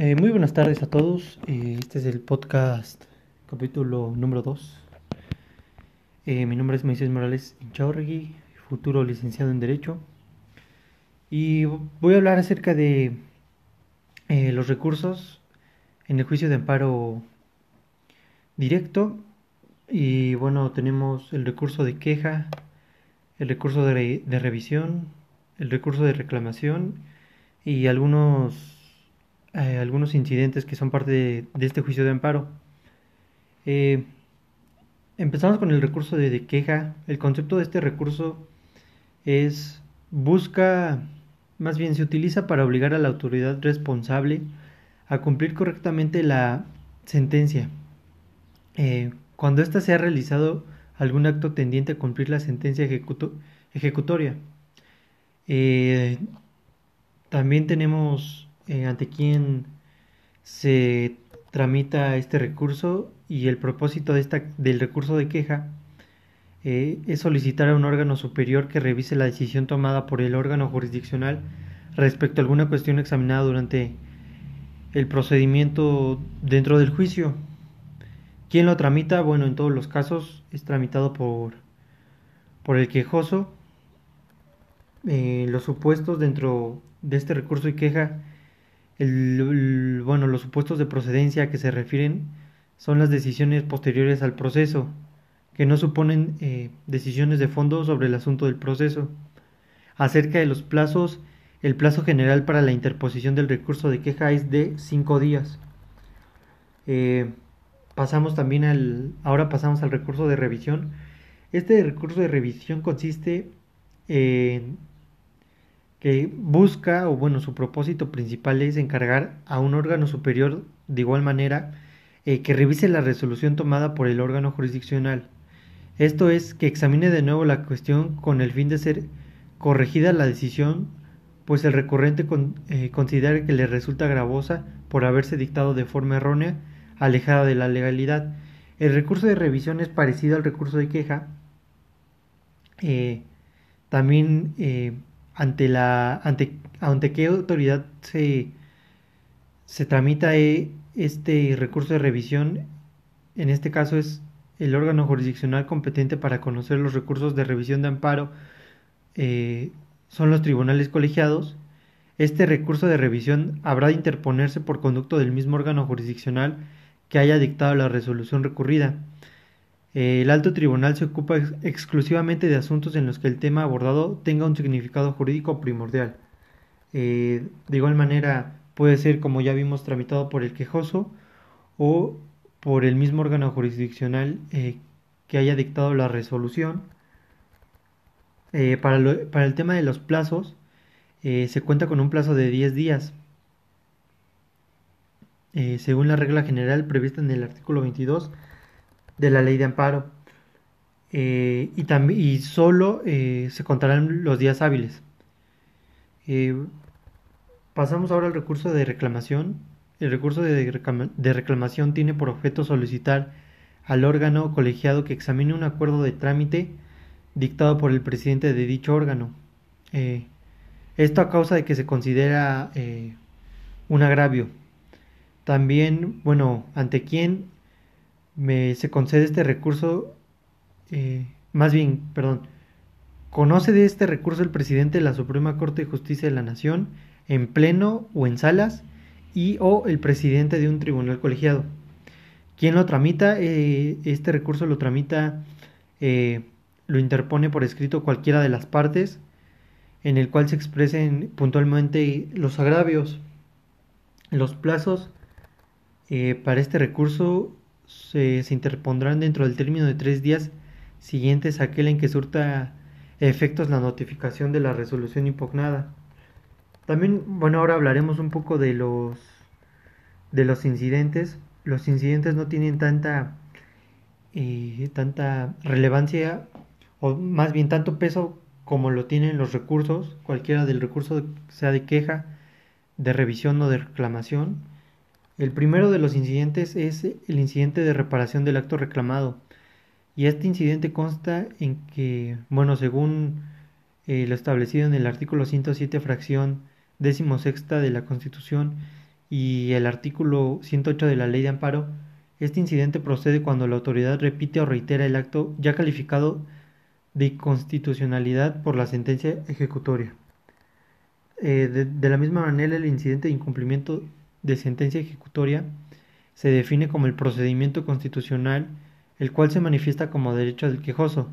Eh, muy buenas tardes a todos. Eh, este es el podcast capítulo número 2. Eh, mi nombre es Moisés Morales Inchaurregui, futuro licenciado en Derecho. Y voy a hablar acerca de los recursos en el juicio de amparo directo. Y bueno, tenemos el recurso de queja, el recurso de, de revisión, el recurso de reclamación y algunos eh, algunos incidentes que son parte de, este juicio de amparo. Eh, empezamos con el recurso de, queja. El concepto de este recurso es busca, más bien se utiliza para obligar a la autoridad responsable a cumplir correctamente la sentencia. Eh, cuando ésta se ha realizado algún acto tendiente a cumplir la sentencia ejecutoria. también tenemos eh, ante quién se tramita este recurso y el propósito de esta, del recurso de queja eh, es solicitar a un órgano superior que revise la decisión tomada por el órgano jurisdiccional respecto a alguna cuestión examinada durante el procedimiento dentro del juicio. ¿Quién lo tramita? Bueno, en todos los casos es tramitado por, por el quejoso. Eh, los supuestos dentro de este recurso y queja bueno, los supuestos de procedencia a que se refieren son las decisiones posteriores al proceso, que no suponen eh, decisiones de fondo sobre el asunto del proceso. Acerca de los plazos, el plazo general para la interposición del recurso de queja es de cinco días. Eh, pasamos también al, ahora pasamos al recurso de revisión. Este recurso de revisión consiste en que busca, o bueno, su propósito principal es encargar a un órgano superior de igual manera eh, que revise la resolución tomada por el órgano jurisdiccional. Esto es que examine de nuevo la cuestión con el fin de ser corregida la decisión, pues el recurrente eh, considera que le resulta gravosa por haberse dictado de forma errónea, alejada de la legalidad. El recurso de revisión es parecido al recurso de queja. Eh, también ante la ante, ante qué autoridad se, se tramita eh, este recurso de revisión en este caso es el órgano jurisdiccional competente para conocer los recursos de revisión de amparo eh, son los tribunales colegiados. Este recurso de revisión habrá de interponerse por conducto del mismo órgano jurisdiccional que haya dictado la resolución recurrida el alto tribunal se ocupa exclusivamente de asuntos en los que el tema abordado tenga un significado jurídico primordial. Eh, de igual manera, puede ser, como ya vimos, tramitado por el quejoso o por el mismo órgano jurisdiccional eh, que haya dictado la resolución. para, para, el tema de los plazos, se cuenta con un plazo de 10 días. según la regla general prevista en el artículo 22 de la ley de amparo. Eh, y, y solo eh, se contarán los días hábiles. Eh, pasamos ahora al recurso de reclamación. El recurso de, reclamación tiene por objeto solicitar al órgano colegiado que examine un acuerdo de trámite dictado por el presidente de dicho órgano. esto a causa de que se considera un agravio. También, bueno, ante quién me, se concede este recurso, eh, más bien, perdón, conoce de este recurso el presidente de la Suprema Corte de Justicia de la Nación en pleno o en salas y o el presidente de un tribunal colegiado. ¿Quién lo tramita? Eh, este recurso lo tramita, eh, lo interpone por escrito cualquiera de las partes en el cual se expresen puntualmente los agravios. Los plazos para este recurso se, interpondrán dentro del término de tres días siguientes a aquel en que surta efectos la notificación de la resolución impugnada. También, bueno, ahora hablaremos un poco de los de los incidentes. Los incidentes no tienen tanta eh, tanta relevancia o más bien tanto peso como lo tienen los recursos, cualquiera del recurso sea de queja, de revisión o de reclamación. El primero de los incidentes es el incidente de reparación del acto reclamado. Y este incidente consta en que, bueno, según eh, lo establecido en el artículo 107, fracción sexta de la Constitución, y el artículo 108 de la Ley de Amparo, este incidente procede cuando la autoridad repite o reitera el acto ya calificado de inconstitucionalidad por la sentencia ejecutoria. Eh, de, la misma manera, el incidente de incumplimiento de sentencia ejecutoria se define como el procedimiento constitucional el cual se manifiesta como derecho del quejoso,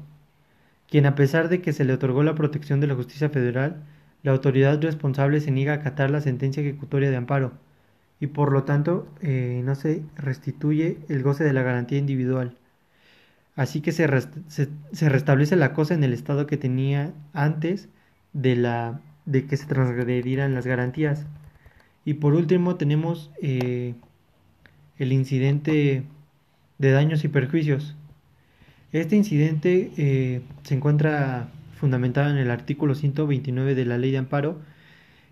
quien a pesar de que se le otorgó la protección de la justicia federal, la autoridad responsable se niega a acatar la sentencia ejecutoria de amparo y por lo tanto eh, no se restituye el goce de la garantía individual. Así que se, se, restablece la cosa en el estado que tenía antes de, la, de que se transgredieran las garantías. Y por último tenemos eh, el incidente de daños y perjuicios. Este incidente eh, se encuentra fundamentado en el artículo 129 de la Ley de Amparo,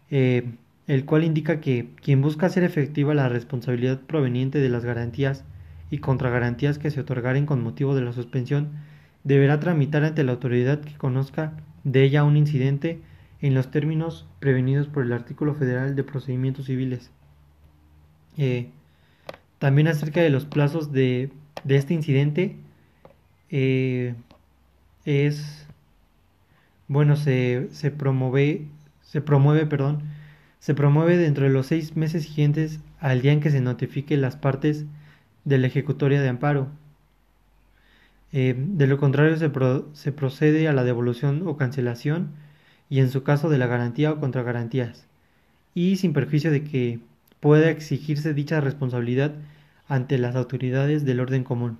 eh, el cual indica que quien busca hacer efectiva la responsabilidad proveniente de las garantías y contragarantías que se otorgaren con motivo de la suspensión, deberá tramitar ante la autoridad que conozca de ella un incidente en los términos prevenidos por el artículo federal de procedimientos civiles. Eh, también acerca de los plazos de, este incidente, eh, es, bueno, se, se, promueve, se promueve, perdón, se promueve dentro de los seis meses siguientes al día en que se notifique las partes de la ejecutoria de amparo. Eh, de lo contrario, se, se, procede a la devolución o cancelación y en su caso de la garantía o contragarantías, y sin perjuicio de que pueda exigirse dicha responsabilidad ante las autoridades del orden común.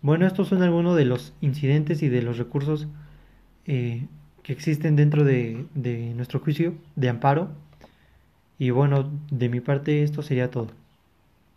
Bueno, estos son algunos de los incidentes y de los recursos eh, que existen dentro de, de nuestro juicio de amparo. Y bueno, de mi parte esto sería todo.